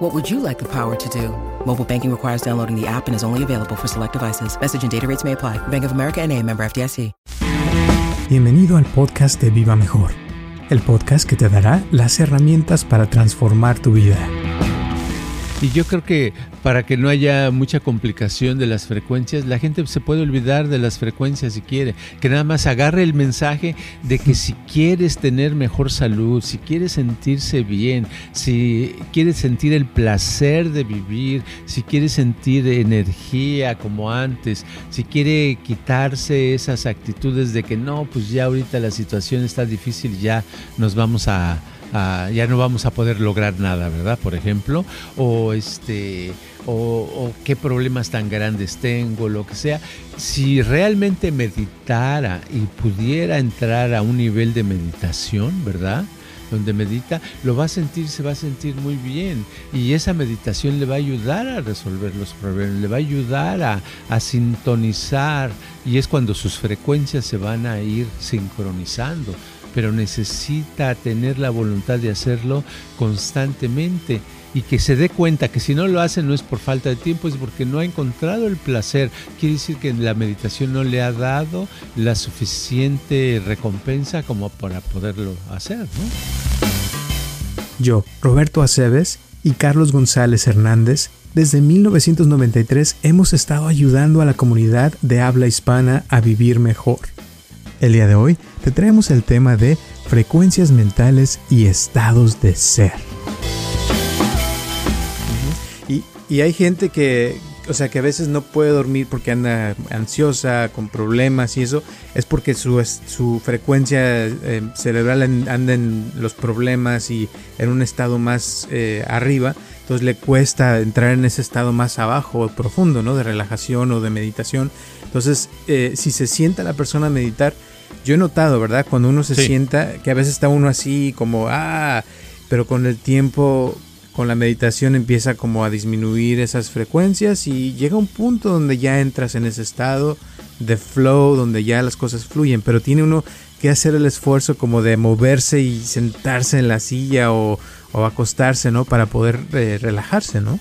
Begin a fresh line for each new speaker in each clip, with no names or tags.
What would you like the power to do? Mobile banking requires downloading the app and is only available for select devices. Message and data rates may apply. Bank of America NA, member FDIC.
Bienvenido al podcast de Viva Mejor, el podcast que te dará las herramientas para transformar tu vida.
Y yo creo que para que no haya mucha complicación de las frecuencias, la gente se puede olvidar de las frecuencias si quiere. Que nada más agarre el mensaje de que si quieres tener mejor salud, si quieres sentirse bien, si quieres sentir el placer de vivir, si quieres sentir energía como antes, si quiere quitarse esas actitudes de que no, pues ya ahorita la situación está difícil, ya nos vamos a ya no vamos a poder lograr nada, ¿verdad? Por ejemplo, o este, o, qué problemas tan grandes tengo, lo que sea. Si realmente meditara y pudiera entrar a un nivel de meditación, ¿verdad? donde medita, lo va a sentir, se va a sentir muy bien. Y esa meditación le va a ayudar a resolver los problemas, le va a ayudar a, a, sintonizar. Y es cuando sus frecuencias se van a ir sincronizando pero necesita tener la voluntad de hacerlo constantemente y que se dé cuenta que si no lo hace no es por falta de tiempo, es porque no ha encontrado el placer. Quiere decir que la meditación no le ha dado la suficiente recompensa como para poderlo hacer.
Yo, Roberto Aceves y Carlos González Hernández, desde 1993 hemos estado ayudando a la comunidad de habla hispana a vivir mejor. El día de hoy te traemos el tema de frecuencias mentales y estados de ser. Y, hay gente que, o sea, que a veces no puede dormir porque anda ansiosa, con problemas y eso, es porque su, su frecuencia eh, cerebral anda en los problemas y en un estado más eh, arriba, entonces le cuesta entrar en ese estado más abajo, profundo, ¿no? De relajación o de meditación. Entonces, eh, si se sienta la persona a meditar, yo he notado, ¿verdad? Cuando uno se sienta, que a veces está uno así como, ah, pero con el tiempo, con la meditación empieza como a disminuir esas frecuencias y llega un punto donde ya entras en ese estado de flow, donde ya las cosas fluyen, pero tiene uno que hacer el esfuerzo como de moverse y sentarse en la silla o, acostarse, ¿no? Para poder eh, relajarse, ¿no?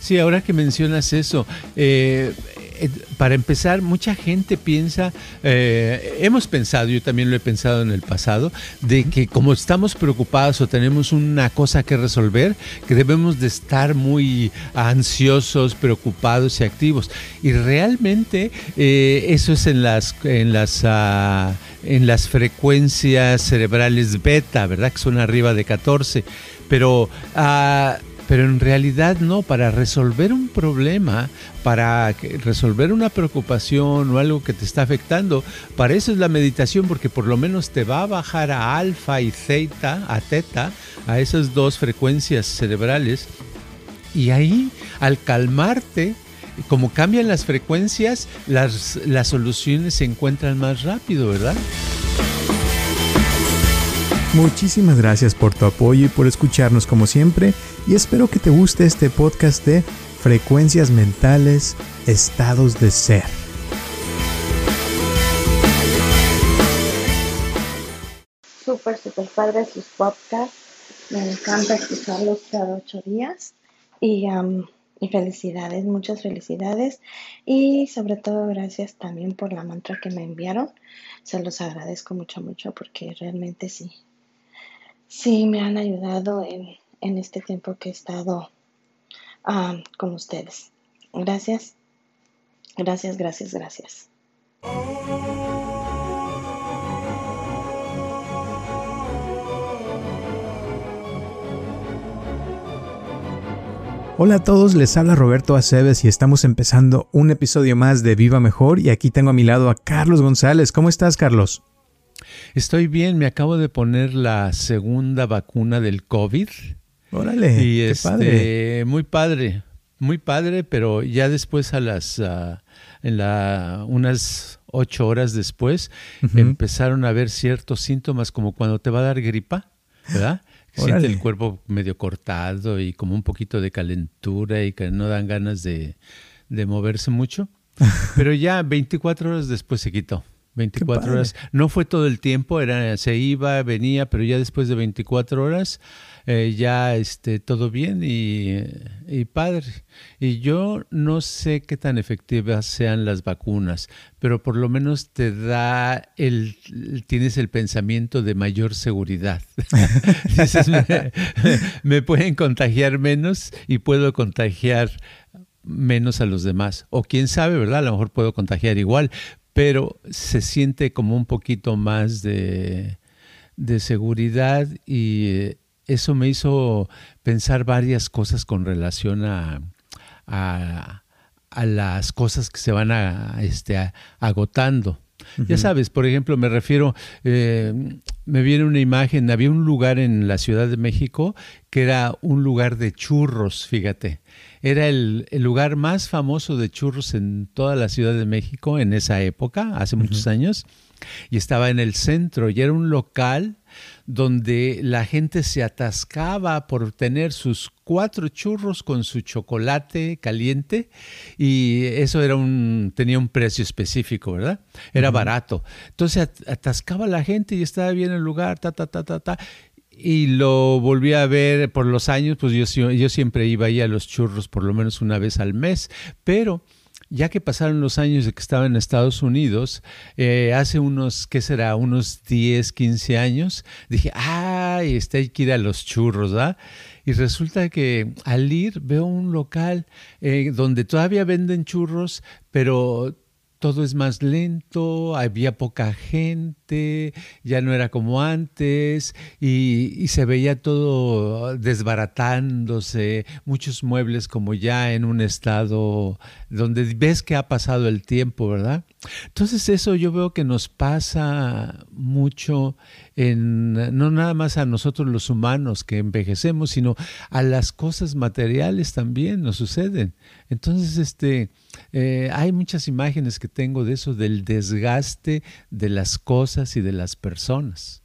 Sí, ahora que mencionas eso, eh, eh, para empezar, mucha gente piensa, eh, hemos pensado, yo también lo he pensado en el pasado, de que como estamos preocupados o tenemos una cosa que resolver, que debemos de estar muy ansiosos, preocupados y activos. Y realmente eh, eso es en las, en las, ah, en las frecuencias cerebrales beta, ¿verdad? Que son arriba de 14. Pero... Uh, pero en realidad no, para resolver un problema, para resolver una preocupación o algo que te está afectando, para eso es la meditación, porque por lo menos te va a bajar a alfa y zeta, a teta, a esas dos frecuencias cerebrales. Y ahí, al calmarte, como cambian las frecuencias, las, las soluciones se encuentran más rápido, ¿verdad?
Muchísimas gracias por tu apoyo y por escucharnos como siempre y espero que te guste este podcast de frecuencias mentales, estados de ser.
Súper, súper padre sus podcasts. Me encanta escucharlos cada ocho días. Y, y felicidades, muchas felicidades. Y sobre todo gracias también por la mantra que me enviaron. Se los agradezco mucho, mucho porque realmente sí, Sí, me han ayudado en, en este tiempo que he estado ah, con ustedes. Gracias, gracias, gracias, gracias.
Hola a todos, les habla Roberto Aceves y estamos empezando un episodio más de Viva Mejor y aquí tengo a mi lado a Carlos González. ¿Cómo estás, Carlos?
Estoy bien, me acabo de poner la segunda vacuna del COVID.
Órale,
y qué este, padre. Muy padre, muy padre, pero ya después a las, ah, en la, unas ocho horas después, empezaron a ver ciertos síntomas como cuando te va a dar gripa, ¿verdad? Siente el cuerpo medio cortado y como un poquito de calentura y que no dan ganas de, de moverse mucho. Pero ya 24 horas después se quitó. 24 horas. No fue todo el tiempo, era, se iba, venía, pero ya después de 24 horas eh, ya este, todo bien y, y, padre. Y yo no sé qué tan efectivas sean las vacunas, pero por lo menos te da el, tienes el pensamiento de mayor seguridad. me, me pueden contagiar menos y puedo contagiar menos a los demás. O quién sabe, ¿verdad? A lo mejor puedo contagiar igual, pero se siente como un poquito más de, seguridad y eh, eso me hizo pensar varias cosas con relación a, a, las cosas que se van a, este, agotando. Ya sabes, por ejemplo, me refiero, eh, me viene una imagen, había un lugar en la Ciudad de México que era un lugar de churros, fíjate. Era el, lugar más famoso de churros en toda la Ciudad de México en esa época, hace muchos años, y estaba en el centro y era un local donde la gente se atascaba por tener sus cuatro churros con su chocolate caliente y eso era un tenía un precio específico, ¿verdad? Era barato. Entonces atascaba la gente y estaba bien el lugar, ta ta ta ta ta y lo volví a ver por los años, pues yo, yo siempre iba ahí a los churros por lo menos una vez al mes, pero ya que pasaron los años de que estaba en Estados Unidos, eh, hace unos, ¿qué será? Unos 10, 15 años, dije, ay, está hay que ir a los churros, ¿verdad? Y resulta que al ir veo un local eh, donde todavía venden churros, pero todo es más lento, había poca gente, ya no era como antes y, se veía todo desbaratándose, muchos muebles como ya en un estado donde ves que ha pasado el tiempo, ¿verdad? Entonces eso yo veo que nos pasa mucho en no nada más a nosotros los humanos que envejecemos, sino a las cosas materiales también nos suceden. Entonces, este, eh, hay muchas imágenes que tengo de eso, del desgaste de las cosas y de las personas.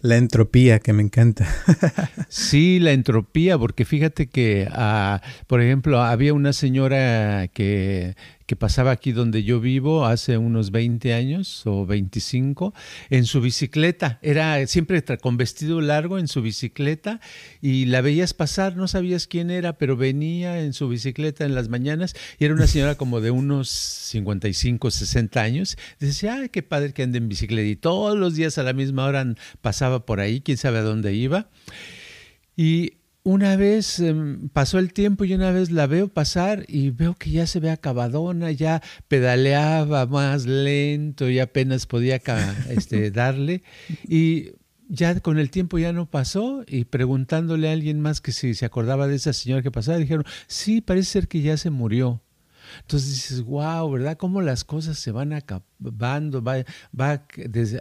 La entropía que me encanta.
sí, la entropía, porque fíjate que, ah, por ejemplo, había una señora que que pasaba aquí donde yo vivo hace unos 20 años o 25 en su bicicleta. Era siempre con vestido largo en su bicicleta y la veías pasar, no sabías quién era, pero venía en su bicicleta en las mañanas y era una señora como de unos 55, 60 años. decía, ay, qué padre que ande en bicicleta y todos los días a la misma hora pasaba por ahí, quién sabe a dónde iba. Y una vez em, pasó el tiempo y una vez la veo pasar y veo que ya se ve acabadona, ya pedaleaba más lento y apenas podía este, darle. Y ya con el tiempo ya no pasó y preguntándole a alguien más que si se acordaba de esa señora que pasaba, dijeron, sí, parece ser que ya se murió. Entonces dices, wow, ¿verdad? Cómo las cosas se van acabando, va, va,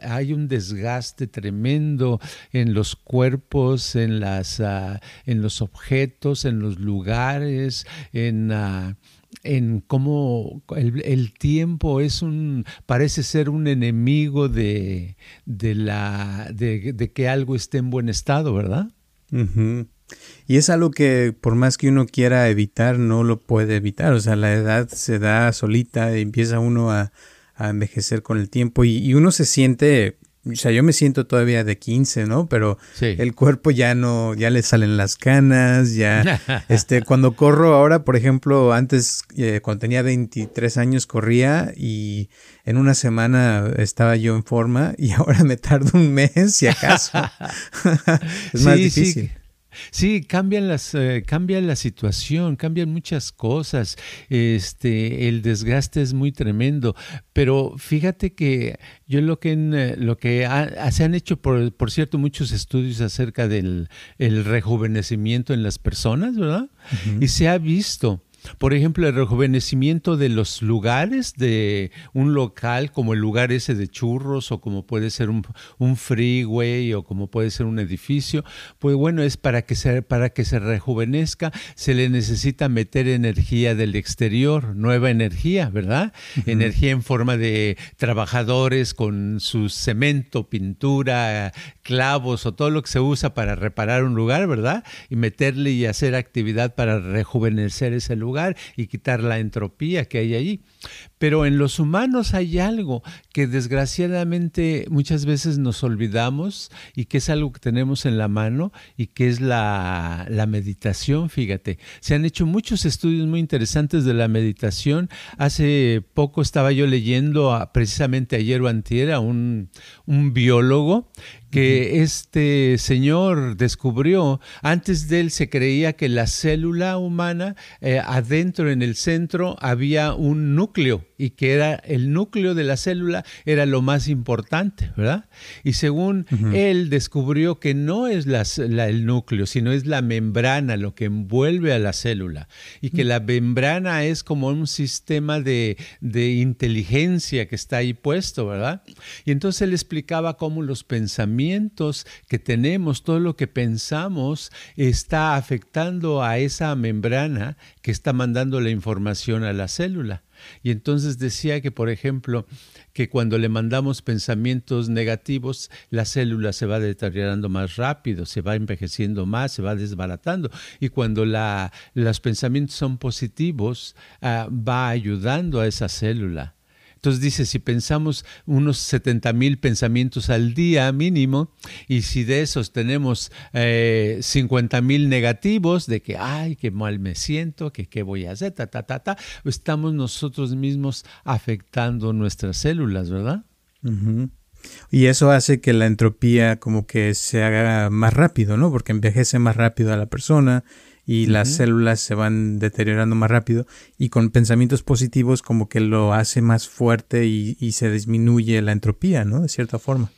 hay un desgaste tremendo en los cuerpos, en, las, uh, en los objetos, en los lugares, en... Uh, en cómo el, tiempo es un parece ser un enemigo de, de la de, que algo esté en buen estado, ¿verdad?
Y es algo que por más que uno quiera evitar, no lo puede evitar. O sea, la edad se da solita, y empieza uno a, envejecer con el tiempo y, uno se siente, o sea, yo me siento todavía de 15, ¿no? Pero el cuerpo ya no, ya le salen las canas, ya, este, cuando corro ahora, por ejemplo, antes, eh, cuando tenía 23 años, corría y en una semana estaba yo en forma y ahora me tardo un mes, si acaso. es más difícil.
Sí, cambian las, eh, cambia la situación, cambian muchas cosas. Este, el desgaste es muy tremendo. Pero fíjate que yo lo que eh, lo que se han hecho, por, por, cierto, muchos estudios acerca del el rejuvenecimiento en las personas, ¿verdad? Y se ha visto Por ejemplo, el rejuvenecimiento de los lugares, de un local como el lugar ese de churros o como puede ser un, un freeway o como puede ser un edificio, pues bueno, es para que, se, para que se rejuvenezca, se le necesita meter energía del exterior, nueva energía, ¿verdad? Energía en forma de trabajadores con su cemento, pintura, clavos o todo lo que se usa para reparar un lugar, ¿verdad? Y meterle y hacer actividad para rejuvenecer ese lugar y quitar la entropía que hay allí. Pero en los humanos hay algo que desgraciadamente muchas veces nos olvidamos y que es algo que tenemos en la mano y que es la, la meditación, fíjate. Se han hecho muchos estudios muy interesantes de la meditación. Hace poco estaba yo leyendo precisamente ayer o antier a un, un biólogo que este señor descubrió. Antes de él se creía que la célula humana, eh, adentro en el centro, había un núcleo y que era el núcleo de la célula era lo más importante, ¿verdad? Y según él descubrió que no es la, el núcleo, sino es la membrana lo que envuelve a la célula y que la membrana es como un sistema de, de inteligencia que está ahí puesto, ¿verdad? Y entonces él explicaba cómo los pensamientos que tenemos, todo lo que pensamos, está afectando a esa membrana que está mandando la información a la célula. Y entonces decía que, por ejemplo, que cuando le mandamos pensamientos negativos, la célula se va deteriorando más rápido, se va envejeciendo más, se va desbaratando. Y cuando la, los pensamientos son positivos, ah, va ayudando a esa célula. Entonces dice, si pensamos unos 70 mil pensamientos al día mínimo, y si de esos tenemos eh, 50 mil negativos, de que, ay, qué mal me siento, que qué voy a hacer, ta, ta, ta, ta, estamos nosotros mismos afectando nuestras células, ¿verdad?
Y eso hace que la entropía como que se haga más rápido, ¿no? Porque envejece más rápido a la persona y las células se van deteriorando más rápido y con pensamientos positivos como que lo hace más fuerte y, y se disminuye la entropía, ¿no? De cierta forma.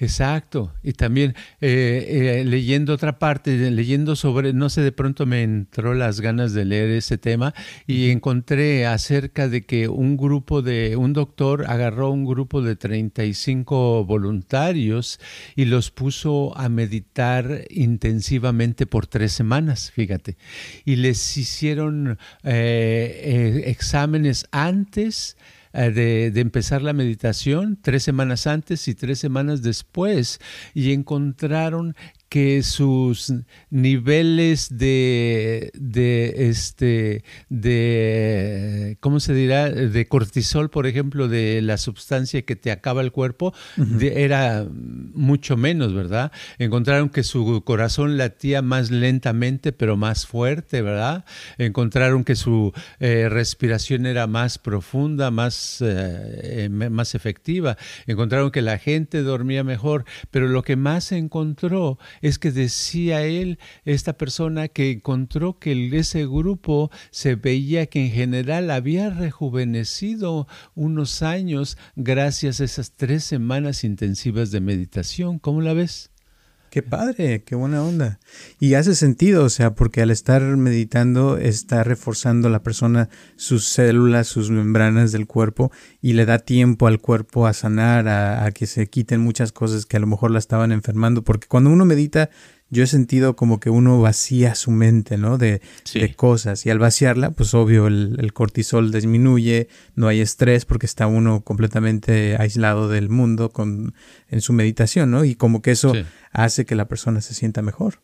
Exacto. Y también eh, eh, leyendo otra parte, leyendo sobre, no sé, de pronto me entró las ganas de leer ese tema y encontré acerca de que un grupo de, un doctor agarró un grupo de 35 voluntarios y los puso a meditar intensivamente por tres semanas, fíjate. Y les hicieron eh, exámenes antes eh, de, de, empezar la meditación, tres semanas antes y tres semanas después, y encontraron que sus niveles de, de, este, de, ¿cómo se dirá? De cortisol, por ejemplo, de la sustancia que te acaba el cuerpo, era mucho menos, ¿verdad? Encontraron que su corazón latía más lentamente, pero más fuerte, ¿verdad? Encontraron que su eh, respiración era más profunda, más, eh, más efectiva. Encontraron que la gente dormía mejor, pero lo que más encontró es que decía él, esta persona, que encontró que ese grupo se veía que en general había rejuvenecido unos años gracias a esas tres semanas intensivas de meditación. ¿Cómo la ves?
Qué padre, qué buena onda. Y hace sentido, o sea, porque al estar meditando está reforzando la persona sus células, sus membranas del cuerpo y le da tiempo al cuerpo a sanar, a, a que se quiten muchas cosas que a lo mejor la estaban enfermando. Porque cuando uno medita yo he sentido como que uno vacía su mente, ¿no? De, de cosas. Y al vaciarla, pues obvio, el, cortisol disminuye, no hay estrés porque está uno completamente aislado del mundo con, en su meditación, ¿no? Y como que eso hace que la persona se sienta mejor.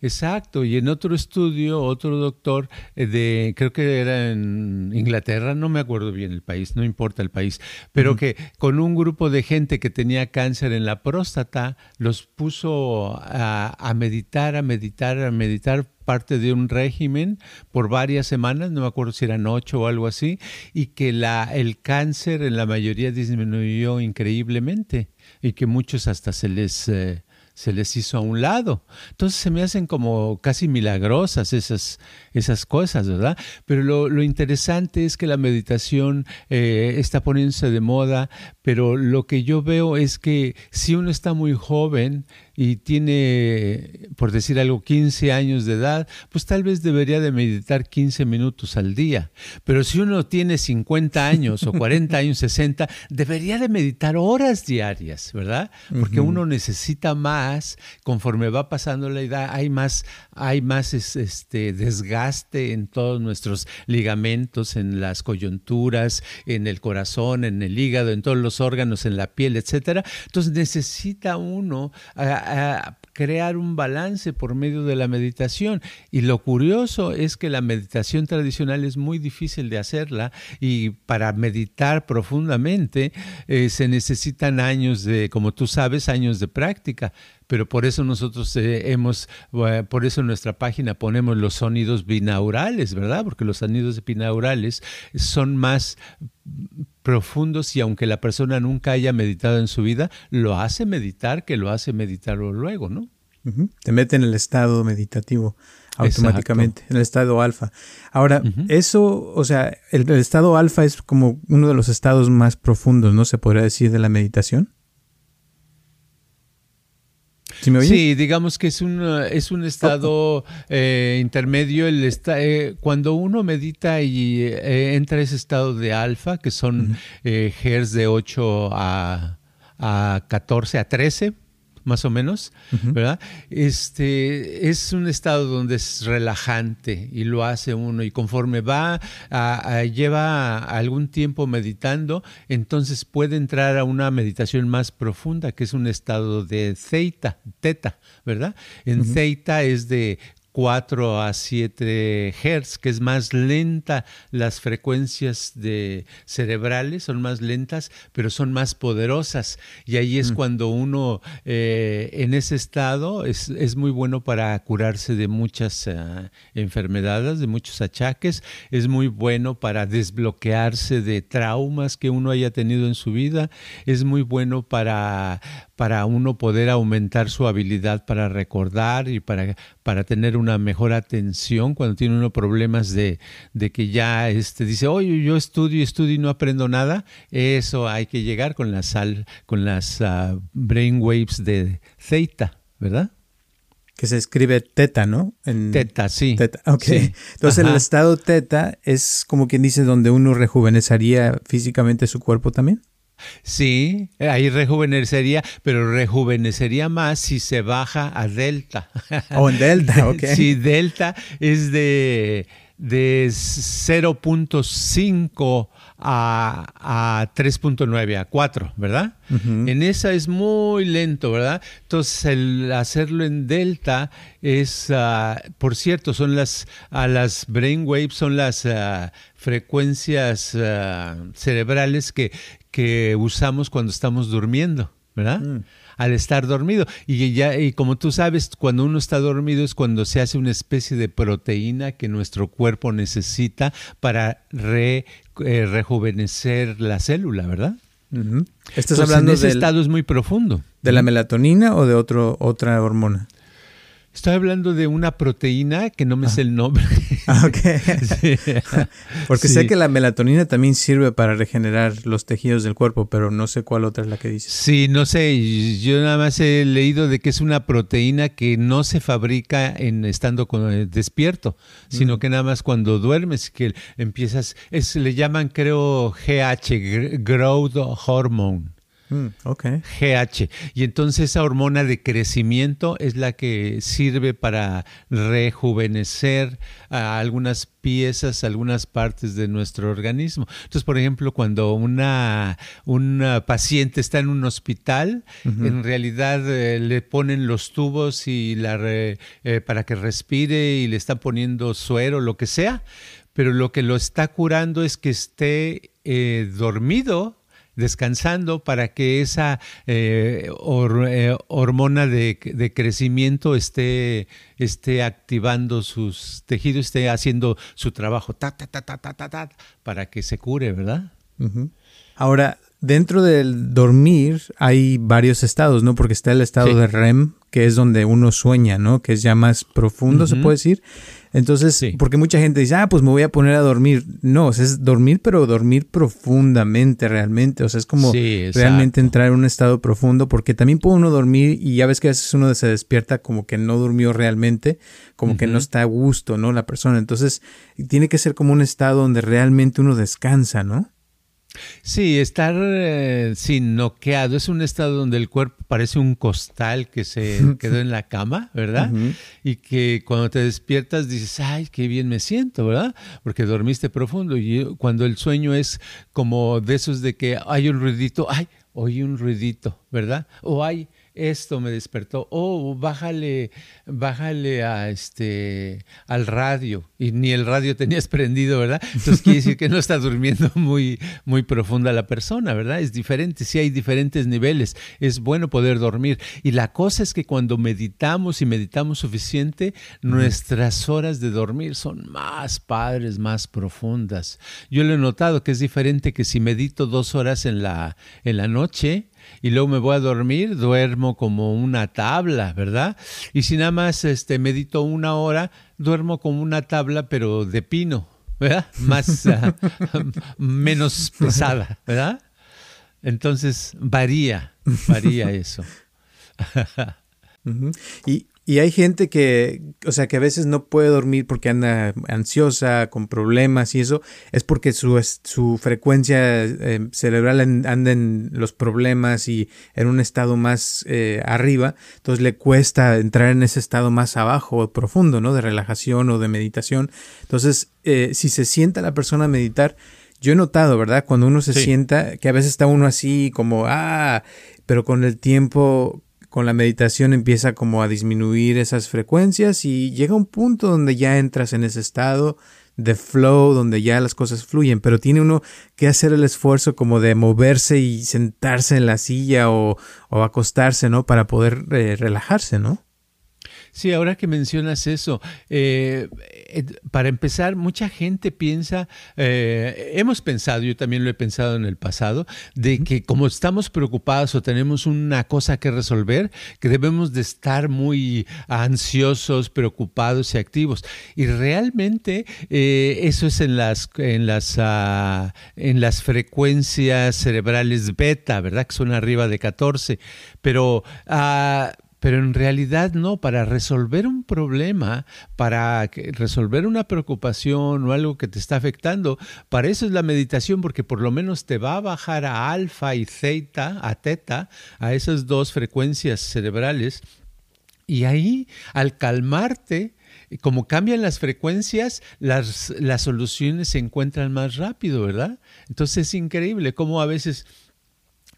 Exacto, y en otro estudio, otro doctor eh, de, creo que era en Inglaterra, no me acuerdo bien el país, no importa el país, pero que con un grupo de gente que tenía cáncer en la próstata, los puso a, a meditar, a meditar, a meditar parte de un régimen por varias semanas, no me acuerdo si eran ocho o algo así, y que la, el cáncer en la mayoría disminuyó increíblemente y que muchos hasta se les... Eh, se les hizo a un lado. Entonces se me hacen como casi milagrosas esas, esas cosas, ¿verdad? Pero lo, interesante es que la meditación eh, está poniéndose de moda, pero lo que yo veo es que si uno está muy joven y tiene, por decir algo, 15 años de edad, pues tal vez debería de meditar 15 minutos al día. Pero si uno tiene 50 años o 40 años, 60, debería de meditar horas diarias, ¿verdad? Porque uno necesita más, conforme va pasando la edad, hay más, hay más este, desgaste en todos nuestros ligamentos, en las coyunturas, en el corazón, en el hígado, en todos los órganos, en la piel, etcétera. Entonces necesita uno crear un balance por medio de la meditación. Y lo curioso es que la meditación tradicional es muy difícil de hacerla y para meditar profundamente eh, se necesitan años de, como tú sabes, años de práctica pero por eso nosotros eh, hemos, por eso en nuestra página ponemos los sonidos binaurales, ¿verdad? Porque los sonidos binaurales son más profundos y aunque la persona nunca haya meditado en su vida, lo hace meditar que lo hace meditarlo luego, ¿no?
Te mete en el estado meditativo automáticamente, en el estado alfa. Ahora, eso, o sea, el, el estado alfa es como uno de los estados más profundos, ¿no? Se podría decir de la meditación.
¿Sí, digamos que es un, es un estado eh, intermedio. El eh, cuando uno medita y eh, entra a ese estado de alfa, que son hertz de 8 a, a 14, a 13, más o menos, ¿verdad? Este es un estado donde es relajante y lo hace uno y conforme va a, lleva algún tiempo meditando, entonces puede entrar a una meditación más profunda, que es un estado de theta, teta, ¿verdad? En theta es de 4 a 7 Hz, que es más lenta, las frecuencias de cerebrales son más lentas, pero son más poderosas. Y ahí es mm. cuando uno eh, en ese estado es, es, muy bueno para curarse de muchas eh, enfermedades, de muchos achaques, es muy bueno para desbloquearse de traumas que uno haya tenido en su vida, es muy bueno para, para uno poder aumentar su habilidad para recordar y para, para tener una mejor atención cuando tiene uno problemas de, de que ya este, dice, oye, yo estudio y estudio y no aprendo nada. Eso hay que llegar con la sal, con las uh, brainwaves de theta, ¿verdad?
Que se escribe teta, ¿no?
En... Teta, sí.
Teta, ok. Entonces el estado teta es como quien dice donde uno rejuvenecería físicamente su cuerpo también.
Sí, ahí rejuvenecería, pero rejuvenecería más si se baja a delta.
O oh, en delta, ok.
Sí, delta es de, de 0.5 a, a 3.9, a 4, ¿verdad? En esa es muy lento, ¿verdad? Entonces, el hacerlo en delta es, ah, por cierto, son las, a las brainwaves, son las ah, frecuencias ah, cerebrales que, que usamos cuando estamos durmiendo, ¿verdad? Mm. Al estar dormido. Y, ya, y como tú sabes, cuando uno está dormido es cuando se hace una especie de proteína que nuestro cuerpo necesita para eh, rejuvenecer la célula, ¿verdad?
Estás hablando
en ese estado es muy profundo.
¿De la melatonina o de otro, otra hormona?
Estoy hablando de una proteína que no me sé el nombre.
Ah, ok. Porque sé que la melatonina también sirve para regenerar los tejidos del cuerpo, pero no sé cuál otra es la que dices.
Sí, no sé. Yo nada más he leído de que es una proteína que no se fabrica en estando con, eh, despierto, sino mm. que nada más cuando duermes, que empiezas, es, le llaman creo GH, Growth Hormone.
Mm,
GH. Y entonces esa hormona de crecimiento es la que sirve para rejuvenecer a algunas piezas, algunas partes de nuestro organismo. Entonces, por ejemplo, cuando una, paciente está en un hospital, en realidad eh, le ponen los tubos y la eh, para que respire y le están poniendo suero, lo que sea, pero lo que lo está curando es que esté eh, dormido descansando para que esa eh, eh, hormona de, crecimiento esté, esté activando sus tejidos, esté haciendo su trabajo ta, ta, ta, ta, ta, ta, para que se cure, ¿verdad?
Ahora, dentro del dormir hay varios estados, ¿no? Porque está el estado de REM, que es donde uno sueña, ¿no? Que es ya más profundo, se puede decir. Entonces, porque mucha gente dice, ah, pues me voy a poner a dormir. No, o sea, es dormir, pero dormir profundamente realmente. O sea, es como realmente entrar en un estado profundo, porque también puede uno dormir y ya ves que a veces uno se despierta como que no durmió realmente, como que no está a gusto, ¿no? La persona. Entonces, tiene que ser como un estado donde realmente uno descansa, ¿no?
Sí, estar eh, sin noqueado es un estado donde el cuerpo parece un costal que se quedó en la cama, ¿verdad? Y que cuando te despiertas dices, ay, qué bien me siento, ¿verdad? Porque dormiste profundo. Y cuando el sueño es como de esos de que hay un ruidito, ay, oí un ruidito, ¿verdad? O hay esto me despertó, oh, bájale, bájale a este, al radio, y ni el radio tenías prendido, ¿verdad? Entonces quiere decir que no está durmiendo muy, muy profunda la persona, ¿verdad? Es diferente, sí hay diferentes niveles, es bueno poder dormir. Y la cosa es que cuando meditamos y meditamos suficiente, nuestras horas de dormir son más padres, más profundas. Yo lo he notado que es diferente que si medito dos horas en la, en la noche, y luego me voy a dormir, duermo como una tabla, ¿verdad? Y si nada más este, medito una hora, duermo como una tabla, pero de pino, ¿verdad? Más, ah, menos pesada, ¿verdad? Entonces varía, varía eso.
y, y hay gente que, o sea, que a veces no puede dormir porque anda ansiosa, con problemas y eso, es porque su, su frecuencia eh, cerebral anda en los problemas y en un estado más eh, arriba, entonces le cuesta entrar en ese estado más abajo o profundo, ¿no? De relajación o de meditación. Entonces, eh, si se sienta la persona a meditar, yo he notado, ¿verdad? Cuando uno se sienta, que a veces está uno así como, ah, pero con el tiempo con la meditación empieza como a disminuir esas frecuencias y llega un punto donde ya entras en ese estado de flow, donde ya las cosas fluyen, pero tiene uno que hacer el esfuerzo como de moverse y sentarse en la silla o, acostarse, ¿no? Para poder eh, relajarse, ¿no?
Sí, ahora que mencionas eso, eh, eh, para empezar, mucha gente piensa, eh, hemos pensado, yo también lo he pensado en el pasado, de que como estamos preocupados o tenemos una cosa que resolver, que debemos de estar muy ansiosos, preocupados y activos. Y realmente eso es en las, en, las, ah, en las frecuencias cerebrales beta, ¿verdad? Que son arriba de 14. Pero... Uh, pero en realidad no, para resolver un problema, para resolver una preocupación o algo que te está afectando, para eso es la meditación, porque por lo menos te va a bajar a alfa y zeta, a teta, a esas dos frecuencias cerebrales. Y ahí, al calmarte, como cambian las frecuencias, las, las soluciones se encuentran más rápido, ¿verdad? Entonces es increíble cómo a veces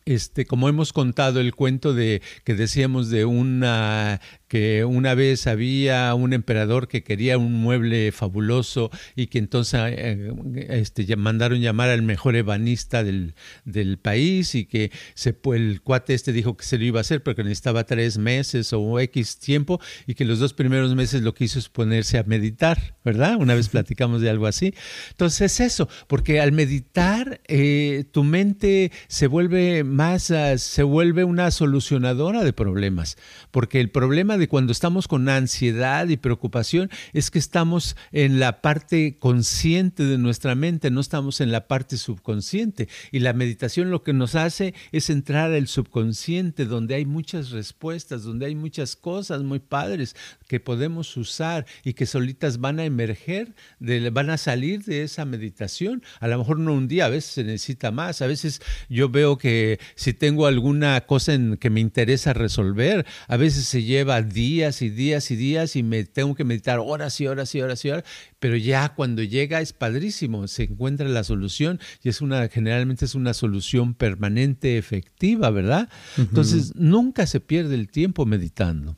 este, como hemos contado el cuento de que decíamos de una que una vez había un emperador que quería un mueble fabuloso y que entonces eh, este, mandaron llamar al mejor ebanista del, del país y que se, el cuate este dijo que se lo iba a hacer porque necesitaba tres meses o X tiempo y que los dos primeros meses lo que hizo es ponerse a meditar, ¿verdad? Una vez platicamos de algo así. Entonces eso, porque al meditar eh, tu mente se vuelve más, ah, se vuelve una solucionadora de problemas, porque el problema cuando estamos con ansiedad y preocupación es que estamos en la parte consciente de nuestra mente, no estamos en la parte subconsciente. Y la meditación lo que nos hace es entrar al subconsciente, donde hay muchas respuestas, donde hay muchas cosas muy padres que podemos usar y que solitas van a emerger, van a salir de esa meditación. A lo mejor no un día, a veces se necesita más. A veces yo veo que si tengo alguna cosa que me interesa resolver, a veces se lleva días y días y días y me tengo que meditar horas y horas y horas y horas, pero ya cuando llega es padrísimo, se encuentra la solución y es una, generalmente es una solución permanente, efectiva, ¿verdad? Entonces nunca se pierde el tiempo meditando.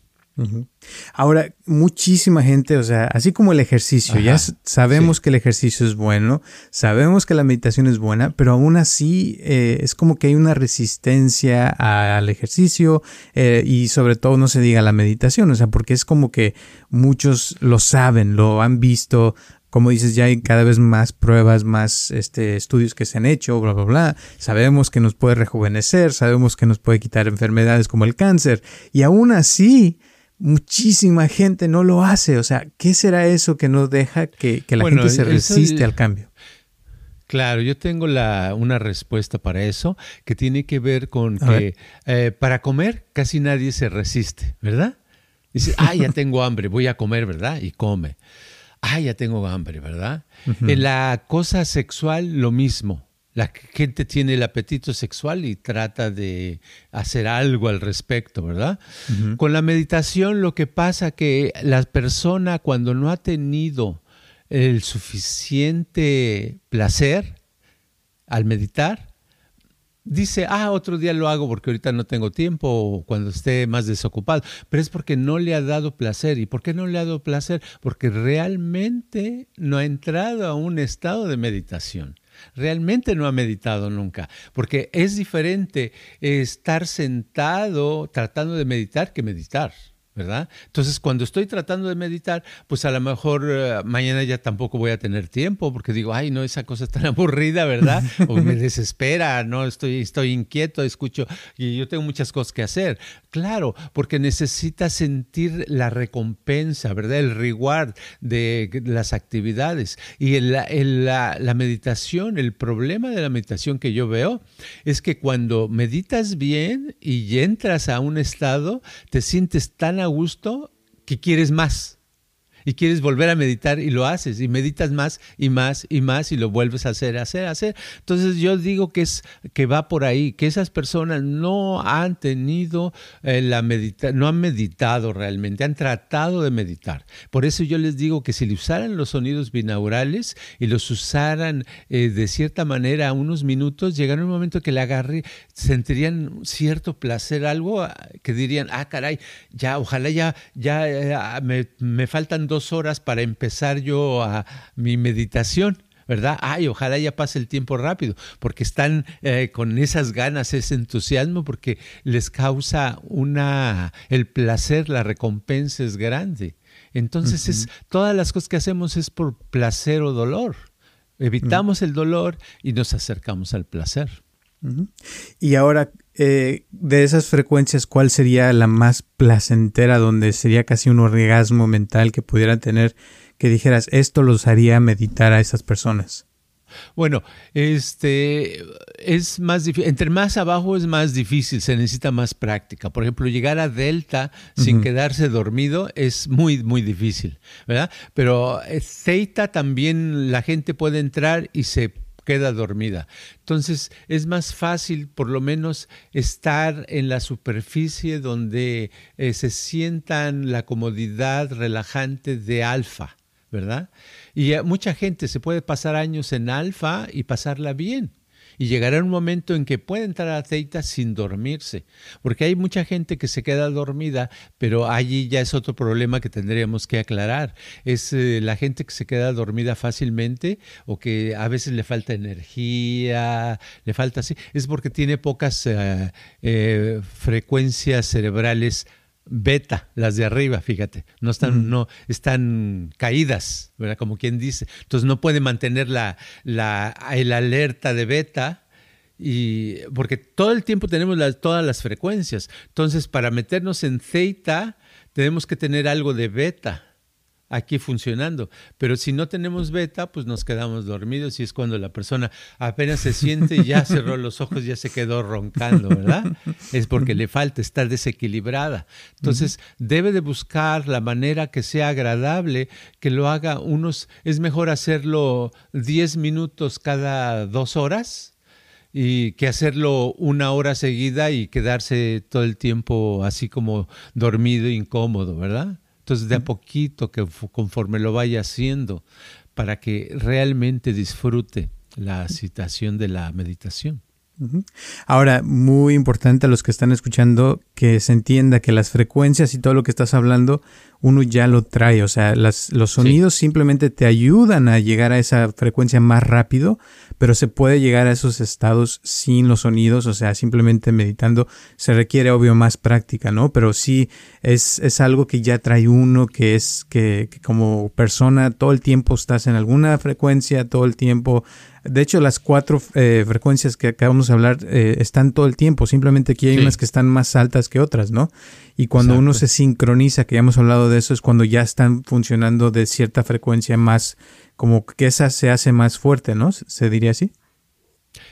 Ahora, muchísima gente, o sea, así como el ejercicio, ya sabemos que el ejercicio es bueno, sabemos que la meditación es buena, pero aún así eh, es como que hay una resistencia al ejercicio eh, y sobre todo no se diga la meditación, o sea, porque es como que muchos lo saben, lo han visto, como dices, ya hay cada vez más pruebas, más este, estudios que se han hecho, bla, bla, bla. Sabemos que nos puede rejuvenecer, sabemos que nos puede quitar enfermedades como el cáncer. Y aún así, muchísima gente no lo hace. O sea, ¿qué será eso que no deja que, la gente se resiste al cambio?
Claro, yo tengo la, una respuesta para eso que tiene que ver con que eh, para comer casi nadie se resiste, ¿verdad? Dice, ah, ya tengo hambre, voy a comer, ¿verdad? Y come. Ah, ya tengo hambre, ¿verdad? En la cosa sexual, lo mismo. La gente tiene el apetito sexual y trata de hacer algo al respecto, ¿verdad? Con la meditación lo que pasa que la persona cuando no ha tenido el suficiente placer al meditar, dice, ah, otro día lo hago porque ahorita no tengo tiempo o cuando esté más desocupado, pero es porque no le ha dado placer. ¿Y por qué no le ha dado placer? Porque realmente no ha entrado a un estado de meditación. Realmente no ha meditado nunca, porque es diferente estar sentado tratando de meditar que meditar. ¿Verdad? Entonces, cuando estoy tratando de meditar, pues a lo mejor eh, mañana ya tampoco voy a tener tiempo porque digo, ay, no, esa cosa es tan aburrida, ¿verdad? O me desespera, no, estoy, estoy inquieto, escucho, y yo tengo muchas cosas que hacer. Claro, porque necesitas sentir la recompensa, ¿verdad? El reward de las actividades. Y la, la meditación, el problema de la meditación que yo veo es que cuando meditas bien y entras a un estado, te sientes tan a gusto que quieres más y quieres volver a meditar y lo haces y meditas más y más y más y lo vuelves a hacer, hacer, hacer. Entonces yo digo que es que va por ahí, que esas personas no han tenido eh, la medita no han meditado realmente, han tratado de meditar. Por eso yo les digo que si le usaran los sonidos binaurales y los usaran eh, de cierta manera unos minutos, llegará un momento que le agarre, sentirían cierto placer, algo ah, que dirían, ah, caray, ya, ojalá ya, ya eh, me, me faltan dos dos horas para empezar yo a mi meditación. ¿verdad? Ay, ojalá ya pase el tiempo rápido, porque están eh, con esas ganas, ese entusiasmo, porque les causa una, el placer, la recompensa es grande. Entonces, es, todas las cosas que hacemos es por placer o dolor. Evitamos el dolor y nos acercamos al placer.
Y ahora, eh, de esas frecuencias, ¿cuál sería la más placentera, donde sería casi un orgasmo mental que pudieran tener, que dijeras, esto los haría meditar a esas personas?
Bueno, este es más difícil, entre más abajo es más difícil, se necesita más práctica. Por ejemplo, llegar a delta sin quedarse dormido es muy, muy difícil, ¿verdad? Pero theta también la gente puede entrar y se queda dormida. Entonces es más fácil por lo menos estar en la superficie donde eh, se sientan la comodidad relajante de alfa, ¿verdad? Y mucha gente se puede pasar años en alfa y pasarla bien y llegará un momento en que puede entrar a aceita sin dormirse, porque hay mucha gente que se queda dormida, pero allí ya es otro problema que tendríamos que aclarar. Es eh, la gente que se queda dormida fácilmente o que a veces le falta energía, le falta así, es porque tiene pocas eh, eh, frecuencias cerebrales beta, las de arriba, fíjate, no están, no, están caídas, ¿verdad? Como quien dice. Entonces no puede mantener la, la, el alerta de beta, y, porque todo el tiempo tenemos todas las frecuencias. Entonces, para meternos en theta, tenemos que tener algo de beta aquí funcionando. Pero si no tenemos beta, pues nos quedamos dormidos y es cuando la persona apenas se siente, y ya cerró los ojos, ya se quedó roncando, ¿verdad? Es porque le falta estar desequilibrada. Entonces, debe de buscar la manera que sea agradable, que lo haga unos, es mejor hacerlo 10 minutos cada dos horas y que hacerlo una hora seguida y quedarse todo el tiempo así como dormido, incómodo, ¿verdad? Entonces, de a poquito, que conforme lo vaya haciendo, para que realmente disfrute la situación de la meditación.
Ahora, muy importante a los que están escuchando que se entienda que las frecuencias y todo lo que estás hablando, uno ya lo trae. O sea, las, los sonidos simplemente te ayudan a llegar a esa frecuencia más rápido, pero se puede llegar a esos estados sin los sonidos, o sea, simplemente meditando. Se requiere, obvio, más práctica, ¿no? Pero sí es, es algo que ya trae uno, que es que, que como persona todo el tiempo estás en alguna frecuencia, todo el tiempo de hecho, las cuatro eh, frecuencias que acabamos de hablar eh, están todo el tiempo, simplemente aquí hay unas que están más altas que otras, ¿no? Y cuando uno se sincroniza, que ya hemos hablado de eso, es cuando ya están funcionando de cierta frecuencia más, como que esa se hace más fuerte, ¿no? ¿Se diría así?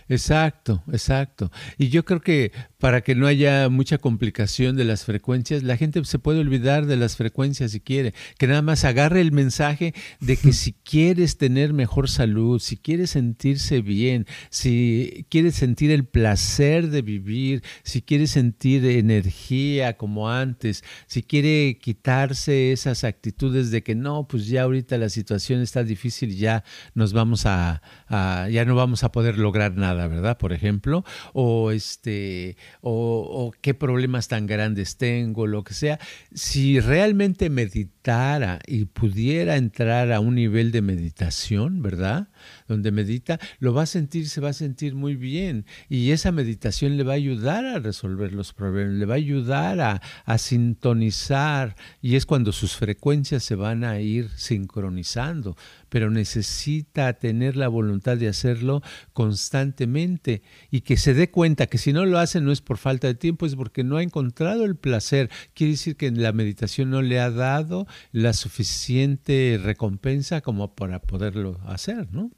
Exacto, exacto. Y yo creo que para que no haya mucha complicación de las frecuencias, la gente se puede olvidar de las frecuencias si quiere, que nada más agarre el mensaje de que si quieres tener mejor salud, si quieres sentirse bien, si quieres sentir el placer de vivir, si quieres sentir energía como antes, si quiere quitarse esas actitudes de que no, pues ya ahorita la situación está difícil, ya nos vamos a, a ya no vamos a poder lograr nada, ¿verdad? Por ejemplo, o este o, qué problemas tan grandes tengo, lo que sea, si realmente meditara y pudiera entrar a un nivel de meditación, ¿verdad? Donde medita, lo va a sentir, se va a sentir muy bien. Y esa meditación le va a ayudar a resolver los problemas, le va a ayudar a, a sintonizar. Y es cuando sus frecuencias se van a ir sincronizando. Pero necesita tener la voluntad de hacerlo constantemente y que se dé cuenta que si no lo hace no es por falta de tiempo, es porque no ha encontrado el placer. Quiere decir que la meditación no le ha dado la suficiente recompensa como para poderlo hacer, ¿no?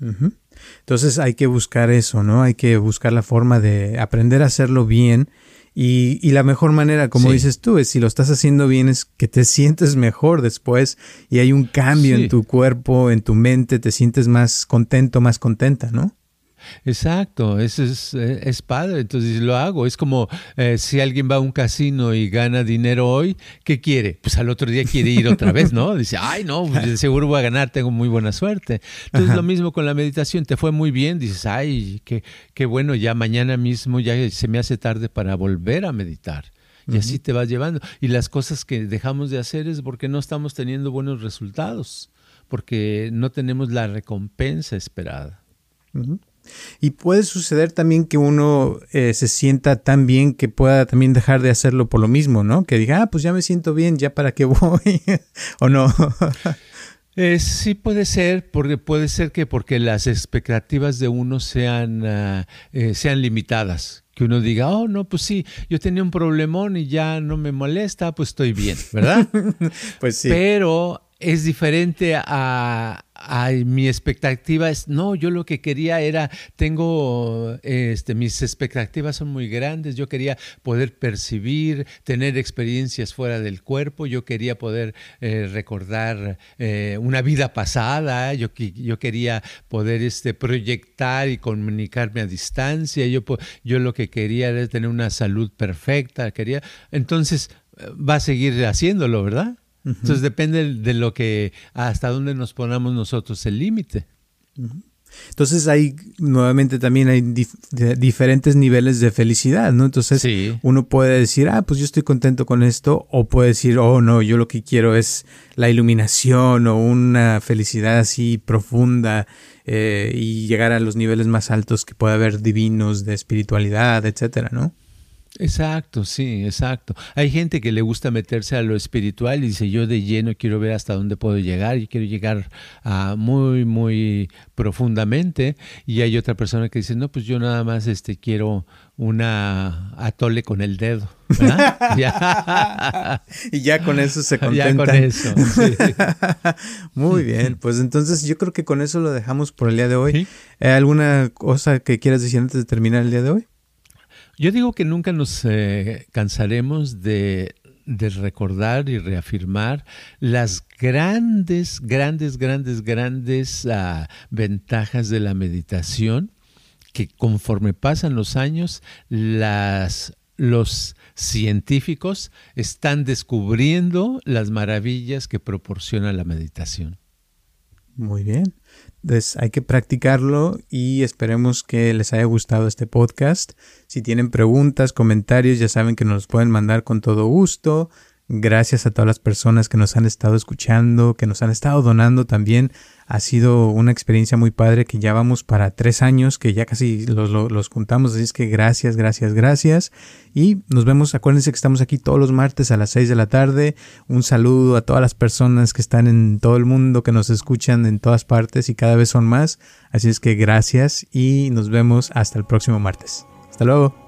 Entonces hay que buscar eso, ¿no? Hay que buscar la forma de aprender a hacerlo bien. Y, y la mejor manera, como dices tú, es si lo estás haciendo bien, es que te sientes mejor después y hay un cambio en tu cuerpo, en tu mente, te sientes más contento, más contenta, ¿no?
Exacto, eso es, eh, es, padre, entonces lo hago. Es como eh, si alguien va a un casino y gana dinero hoy, ¿qué quiere? Pues al otro día quiere ir otra vez, ¿no? Dice, ay, no, pues, seguro voy a ganar, tengo muy buena suerte. Entonces lo mismo con la meditación, te fue muy bien, dices, ay, qué, qué bueno, ya mañana mismo ya se me hace tarde para volver a meditar. Y así te vas llevando. Y las cosas que dejamos de hacer es porque no estamos teniendo buenos resultados, porque no tenemos la recompensa esperada.
Y puede suceder también que uno eh, se sienta tan bien que pueda también dejar de hacerlo por lo mismo, ¿no? Que diga, ah, pues ya me siento bien, ya para qué voy, o no.
Eh, sí puede ser, porque puede ser que porque las expectativas de uno sean, eh, sean limitadas. Que uno diga, oh, no, pues sí, yo tenía un problemón y ya no me molesta, pues estoy bien, ¿verdad?
pues sí.
Pero es diferente a, Ay, mi expectativa. Es, no, yo lo que quería era, tengo, este, mis expectativas son muy grandes, yo quería poder percibir, tener experiencias fuera del cuerpo, yo quería poder eh, recordar eh, una vida pasada, yo, yo quería poder este, proyectar y comunicarme a distancia, yo, yo lo que quería era tener una salud perfecta, quería, entonces eh, va a seguir haciéndolo, ¿verdad? Entonces depende de lo que, hasta dónde nos ponamos nosotros el límite.
Entonces hay, nuevamente también hay diferentes niveles de felicidad, ¿no? Entonces uno puede decir, ah, pues yo estoy contento con esto, o puede decir, oh, no, yo lo que quiero es la iluminación o una felicidad así profunda eh, y llegar a los niveles más altos que pueda haber divinos de espiritualidad, etcétera, ¿no?
Exacto, sí, exacto. Hay gente que le gusta meterse a lo espiritual y dice, yo de lleno quiero ver hasta dónde puedo llegar, y quiero llegar a muy, muy profundamente. Y hay otra persona que dice, no, pues yo nada más este, quiero una atole con el dedo.
y ya con eso se contenta.
Ya con eso.
Muy bien, pues entonces yo creo que con eso lo dejamos por el día de hoy. ¿Hay ¿Alguna cosa que quieras decir antes de terminar el día de hoy?
Yo digo que nunca nos eh, cansaremos de, recordar y reafirmar las grandes, grandes, grandes, grandes ah, ventajas de la meditación, que conforme pasan los años, las, los científicos están descubriendo las maravillas que proporciona la meditación.
Muy bien. Entonces hay que practicarlo y esperemos que les haya gustado este podcast. Si tienen preguntas, comentarios, ya saben que nos los pueden mandar con todo gusto. Gracias a todas las personas que nos han estado escuchando, que nos han estado donando también. Ha sido una experiencia muy padre que ya vamos para tres años, que ya casi los, los, juntamos. Así es que gracias, gracias, gracias. Y nos vemos. Acuérdense que estamos aquí todos los martes a las seis de la tarde. Un saludo a todas las personas que están en todo el mundo, que nos escuchan en todas partes y cada vez son más. Así es que gracias y nos vemos hasta el próximo martes. Hasta luego.